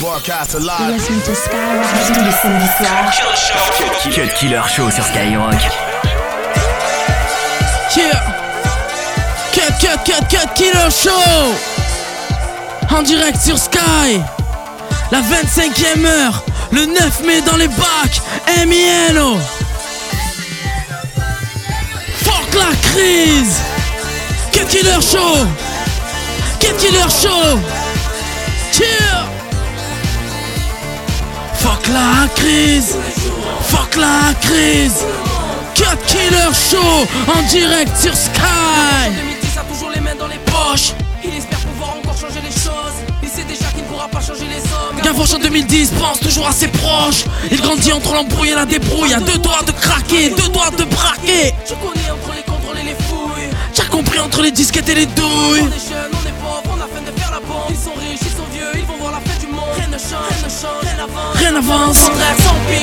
Broadcast alive. Listen to Skyrock tous les samedis soirs. Cut Killer Show sur Skyrock. Yeah. Cut, cut, cut, cut, Killer Show. En direct sur Sky. La 25e heure. Le 9 mai dans les bacs. Emieno. Fuck la crise. Cut Killer Show. Cut Killer Show. Cheer. Fuck la crise. Fuck la crise. Cut Killer Show en direct sur Sky. 2010 a toujours les mains dans les poches. Il espère pouvoir encore changer les choses. Il sait déjà qu'il ne pourra pas changer les hommes. Gavroche en 2010 pense toujours à ses proches. Il grandit entre l'embrouille et la débrouille. À deux doigts de craquer, deux doigts de braquer. Je connais entre les contrôles et les fouilles. T'as compris entre les disquettes et les douilles. Ne change, rien ne change, rien n'avance. Rien n'avance.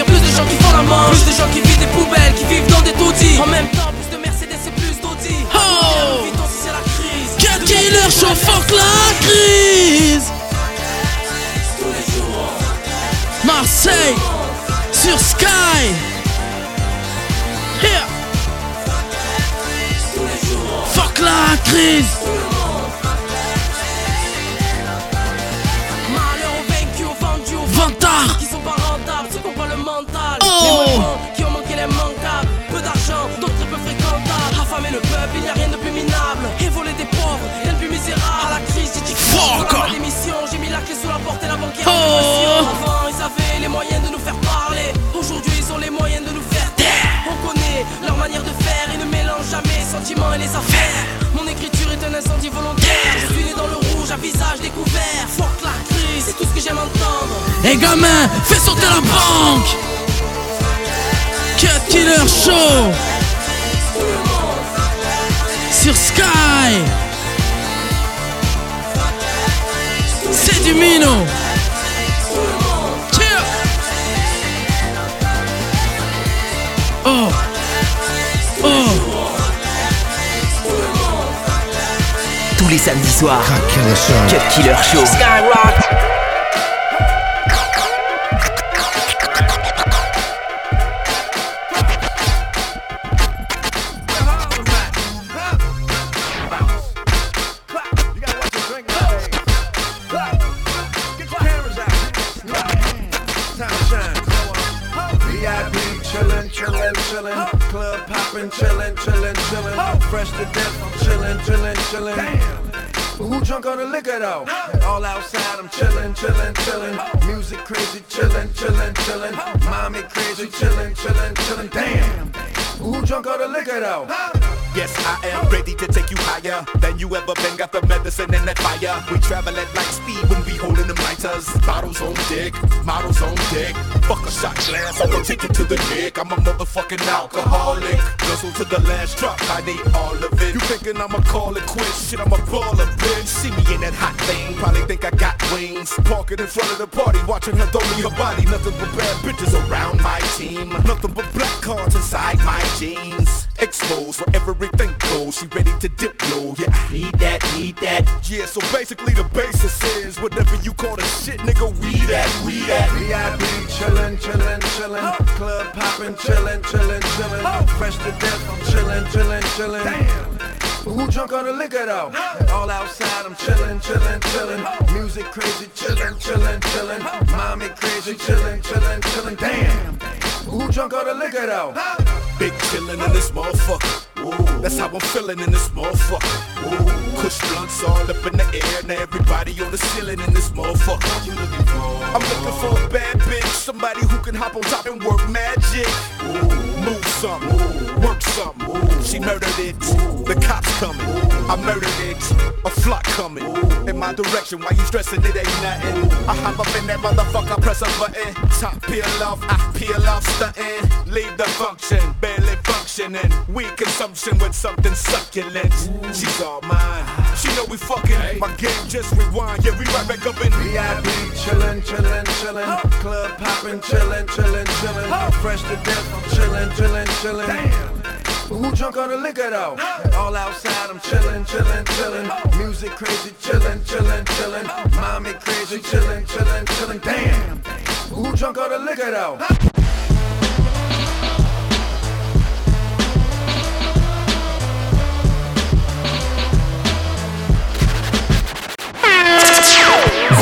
Plus de gens qui font la manche. Plus de gens qui vivent des poubelles, qui vivent dans des taudis. En même temps, plus de Mercedes et plus d'Audi. Oh. Vuitton, si c'est la crise. Killer la crise. Marseille sur Sky. Here. Fuck la crise. Manquables. Peu d'argent, d'autres très peu fréquentables. Affamer le peuple, il n'y a rien de plus minable. Et voler des pauvres, rien de plus misérable. À la crise, j'ai dit la démission, j'ai mis la clé sous la porte et la banquière. Oh. Avant, ils avaient les moyens de nous faire parler. Aujourd'hui, ils ont les moyens de nous faire taire. On connaît leur manière de faire, ils ne mélangent jamais sentiments et les affaires. Mon écriture est un incendie volontaire. Je suis né dans le rouge, à visage découvert. Fuck la crise, c'est tout ce que j'aime entendre. Et gamin, fais sauter la banque. Killer Show sur Sky. C'est du Mino. Oh. Oh. Tous les samedis soirs. Cut Killer Show. Cut Killer Show. VIP on the liquor though? All outside, I'm chillin', chillin', chillin'. Music crazy, chillin', chillin', chillin'. Mommy crazy, chillin', chillin', chillin'. Damn. Who drunk all the liquor though? Yes, I am ready to take you higher than you ever been. Got the medicine and that fire. We travel at light speed when we holding them lighters. Bottles on deck, models on deck. Fuck a shot glass, I'm gonna take it to the dick. I'm a motherfucking alcoholic. Guzzle to the last drop, I need all of it. You thinking I'ma call it quits? Shit, I'ma a baller, bitch. See me in that hot thing, probably think I got wings. Parking in front of the party, watching her throw me her body. Nothing but bad bitches around my team. Nothing but black cards inside my jeans. Exposed for everything goes. She ready to dip low. Yeah, need that, need that. Yeah, so basically the basis is whatever you call the shit, nigga, we that, we that. VIP chillin', chillin', chillin'. Club poppin', chillin', chillin', chillin'. Fresh to death, I'm chillin', chillin', chillin'. Damn. But who drunk on the liquor though? All outside, I'm chillin', chillin', chillin'. Music crazy, chillin', chillin', chillin'. Mommy crazy, chillin', chillin', chillin'. Damn. But who drunk on the liquor though? Big chillin' in this motherfucker. That's how I'm feeling in this motherfucker. Kush blunts all up in the air. Now everybody on the ceiling in this motherfucker. I'm looking for a bad bitch, somebody who can hop on top and work magic. Move something, work something. She murdered it. The cops coming. I murdered it. A flock coming in my direction. Why you stressing? It ain't nothing. I hop up in that motherfucker, press a button. Top peel off, I peel off, stunting. Leave the function, barely functioning. Weed consumption with something succulent. She's all mine. She know we fucking. My game just rewind. Yeah, we right back up in. VIP chillin', chillin', chillin'. Club poppin', chillin', chillin', chillin'. Fresh to death, I'm chillin', chillin', chillin'. Damn. But who drunk on the liquor though? All outside, I'm chillin', chillin', chillin'. Music crazy, chillin', chillin', chillin'. Mommy crazy, chillin', chillin', chillin'. Damn. Who drunk all the liquor though?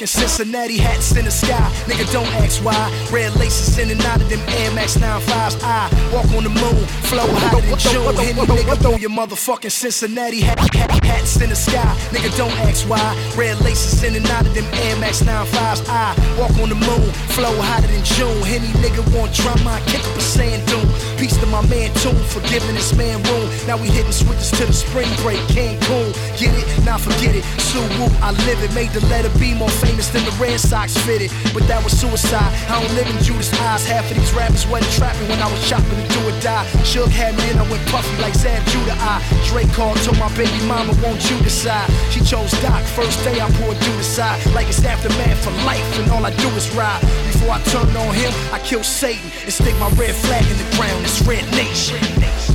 Your Cincinnati hats in the sky. Nigga, don't ask why. Red laces in and out of them Air Max 95s. I walk on the moon, flow hotter than June. Hit nigga, throw your motherfucking Cincinnati hat, hat, hats in the sky. Nigga, don't ask why. Red laces in and out of them Air Max 95s. I walk on the moon, flow hotter than June. Any nigga want drama, I kick up a sand dune. Peace to my man Tune for giving this man room. Now we hitting switches to the spring break, Cancun. Get it? Now forget it. Sue Woo, I live it. Made the letter B more famous than the Red Sox fitted. But that was suicide. I don't live in Judas' eyes. Half of these rappers wasn't trapping when I was shopping to do or die. Suge had me and I went puffy like Zab Judah. I Drake called, told my baby mama, won't you decide? She chose Doc. First day I poured you aside. Like it's aftermath for life, and all I do is ride. Before I turn on him, I kill Satan and stick my red flag in the ground. It's Red Nation.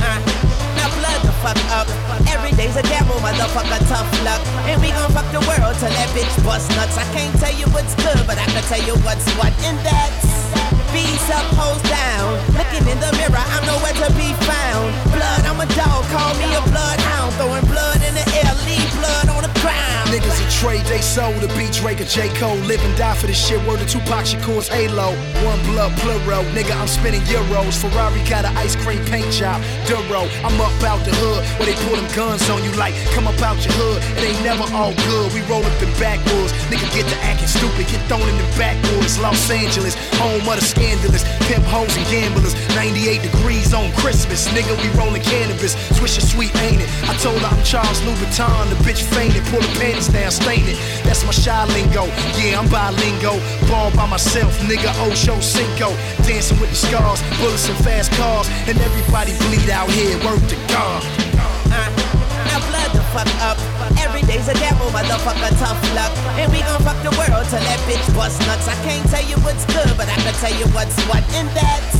Uh, now blood the fuck up. Every day's a gamble, motherfucker, tough luck. And we gon' fuck the world till that bitch bust nuts. I can't tell you what's good, but I can tell you what's what. And that's B's up, hoes down. Looking in the mirror, I'm nowhere to be found. Blood, I'm a dog, call me a bloodhound. Throwing blood in the air, leave blood on ground. Niggas a trade they soul to beat Drake or J. Cole. Live and die for this shit. Word to Tupac Shakur's Halo. One blood plural. Nigga, I'm spinning euros. Ferrari got an ice cream paint job. Duro. I'm up out the hood where they pull them guns on you like, come up out your hood. It ain't never all good. We roll up in Nigga, get to acting stupid. Get thrown in the backwoods. Los Angeles, home of the scandalous. Pimp hoes and gamblers. 98 degrees on Christmas. Nigga, we rolling cannabis. Swish is sweet, ain't it? I told her I'm Charles Louboutin. The bitch fainted. Pull the panties down, stain it. That's my shy lingo. Yeah, I'm bilingo. Ball by myself, nigga. Ocho Cinco. Dancing with the scars. Bullets and fast cars. And everybody bleed out here. Work to God. Fuck up. Every day's a gamble, motherfucker, tough luck. And we gon' fuck the world till that bitch bust nuts. I can't tell you what's good, but I can tell you what's what. And that's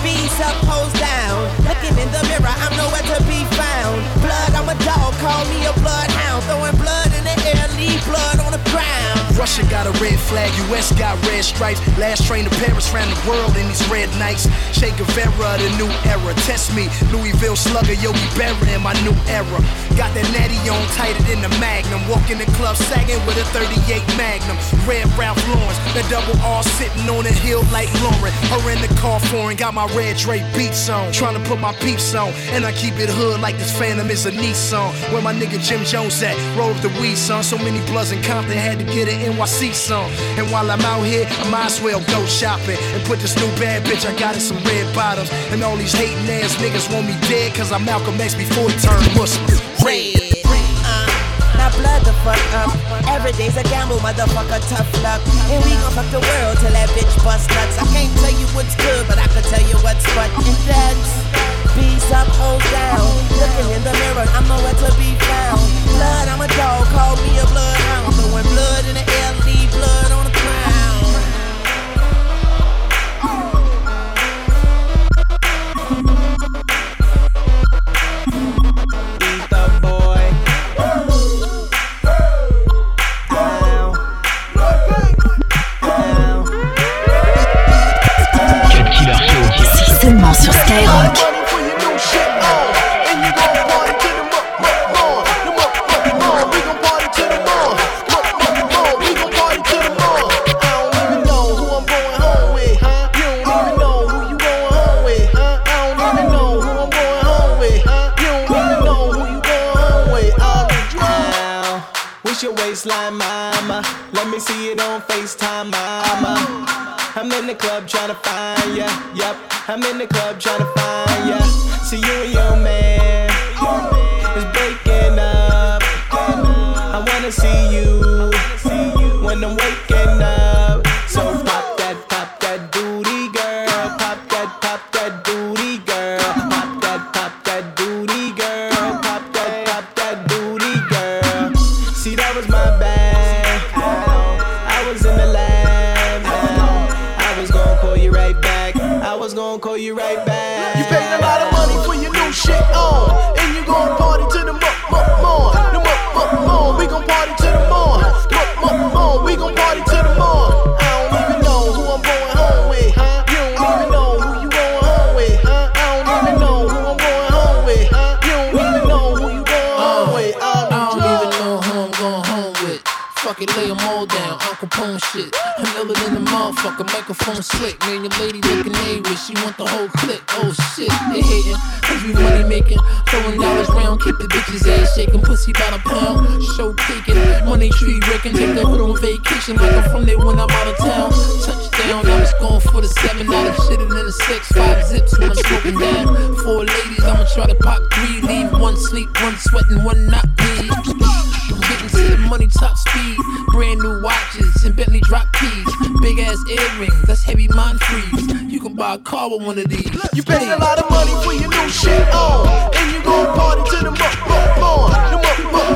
B's up, hoes down. Looking in the mirror, I'm nowhere to be found. Blood, I'm a dog, call me a bloodhound. Throwing blood in the air, leave blood on the ground. Russia got a red flag, US got red stripes. Last train to Paris ran the world in these red nights. Che Guevara, the new era. Test me, Louisville slugger, Yogi Berra in my new era. Got that natty on tighter than the Magnum. Walking the club sagging with a 38 Magnum. Red Ralph Lawrence, that double R sitting on a hill like Lauryn. Her in the car foreign, got my red Dre beats on. Trying to put my peeps on, and I keep it hood like this Phantom is a Nissan. Where my nigga Jim Jones at? Roll up the weed, son. So many bloods in Compton had to get an NYC song. And while I'm out here, I might as well go shopping and put this new bad bitch I got in some red bottoms. And all these hating ass niggas want me dead, cause I'm Malcolm X before he turned Muslim. red. Uh, now blood the fuck up. Every day's a gamble, motherfucker, tough luck. And we gon' fuck the world till that bitch bust nuts. I can't tell you what's good, but I can tell you what's what. And that's B's up, hoes down. Looking in the mirror, I'm nowhere to be found. I see you. a microphone slick. Man, your lady looking nervous. She want the whole clip. Oh shit, they hating. Cause we money making. Throwing dollars round, keep the bitches ass shaking. Pussy by the pound. Show taking. Money tree wrecking. Take the hood on vacation. Like I'm from there when I'm out of town. Touchdown, I was going for the seven. dollar shit and shitting in the six. Five zips when I'm smoking down. Four ladies, I'ma try to pop three. Leave one sleep, one sweating, one not bleed. Gettin' to money top speed. Brand new watches and Bentley drop keys. Big ass earrings, that's heavy mind freeze. You can buy a car with one of these. You pay a lot of money for your new shit on. And you gon' party to the muck, muck, on.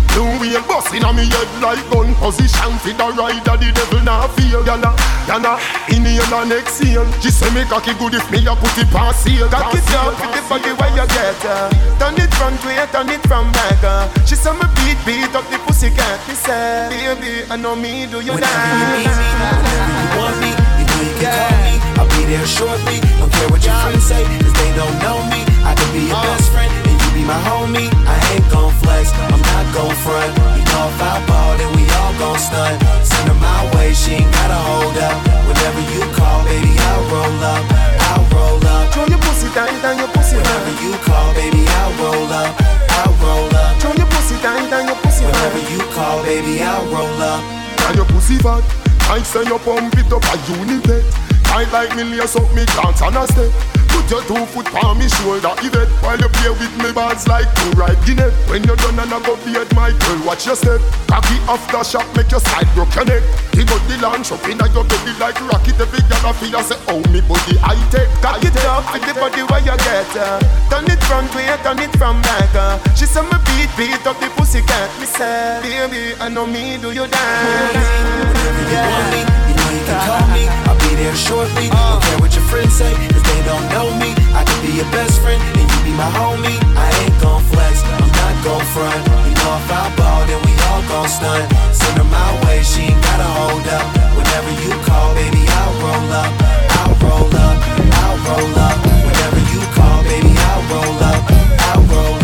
New wheel bust inna me head like gun position. Fit a ride rider, the devil nah feel. yalla, yalla. In the end, and exhale. She say me cocky good if me a put it on sale. Cock it down the body where you get her. Turn it front way, turn it from back. She say me beat, beat up the pussy cat. Me say, baby, I know me do you when that. When you want me, you know you can call me. I'll be there shortly. Don't care what your friends say, cause they don't know me. I can be your uh. best friend be my homie, I ain't gon' flex. I'm not gon' front. You know if I ball, then we all gon' stunt. Send her my way, she ain't gotta hold up. Whenever you call, baby, I'll roll up. I'll roll up. Throw your pussy down, down your pussy. Whenever you call, baby, I'll roll up. I'll roll up. Throw your pussy down, down your pussy. Whenever you call, baby, I'll roll up. Down your pussy fat. I say you pump it up a unit. I like me lace up me dance on a step. Put your two foot on me shoulder, Yvette While you play with me bands like two right Guinea. When you're done and I go beard my girl, watch your step. Cocky after shot, make your side broke your neck. The body launch up inna your belly like rocket Every girl I feel I say, oh me body I take Cock it up with the body where you get uh. Turn it front way, turn it from back uh. She say me beat, beat up the pussy cat. Me say, baby, I know me, do you dance? Whenever you want me, you know you can call me I'll be there shortly. Uh. Don't care what your friends say, cause they don't know me. I can be your best friend, and you be my homie. I ain't gon' flex, I'm not gon' front. You know if I ball, then we all gon' stunt. Send her my way, she ain't gotta hold up. Whenever you call, baby, I'll roll up. I'll roll up, I'll roll up. Whenever you call, baby, I'll roll up. I'll roll up,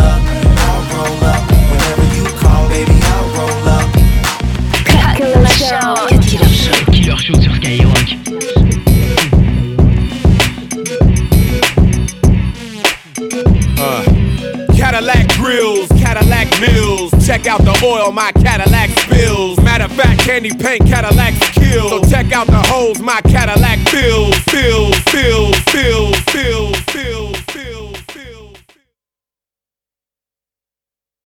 Check out the oil my Cadillac spills. Matter of fact, candy paint Cadillacs kill. So check out the holes my Cadillac fills, fills, fills, fills, fills, fills.